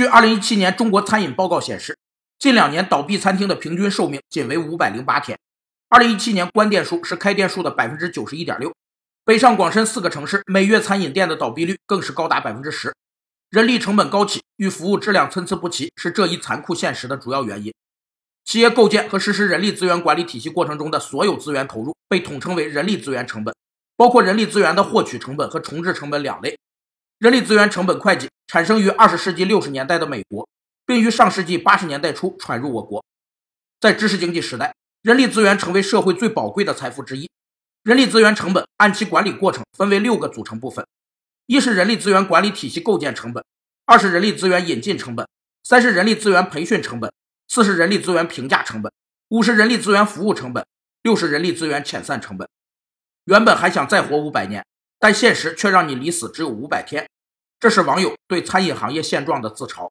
据2017年中国餐饮报告显示，近两年倒闭餐厅的平均寿命仅为508天。2017年关店数是开店数的91.6%。北上广深四个城市每月餐饮店的倒闭率更是高达10%。人力成本高企与服务质量参差不齐是这一残酷现实的主要原因。企业构建和实施人力资源管理体系过程中的所有资源投入被统称为人力资源成本，包括人力资源的获取成本和重置成本两类。人力资源成本会计产生于二十世纪六十年代的美国，并于上世纪八十年代初传入我国。在知识经济时代，人力资源成为社会最宝贵的财富之一。人力资源成本按其管理过程分为六个组成部分：一是人力资源管理体系构建成本，二是人力资源引进成本，三是人力资源培训成本。四是人力资源评价成本，五是人力资源服务成本，六是人力资源遣散成本。原本还想再活五百年，但现实却让你离死只有五百天。这是网友对餐饮行业现状的自嘲。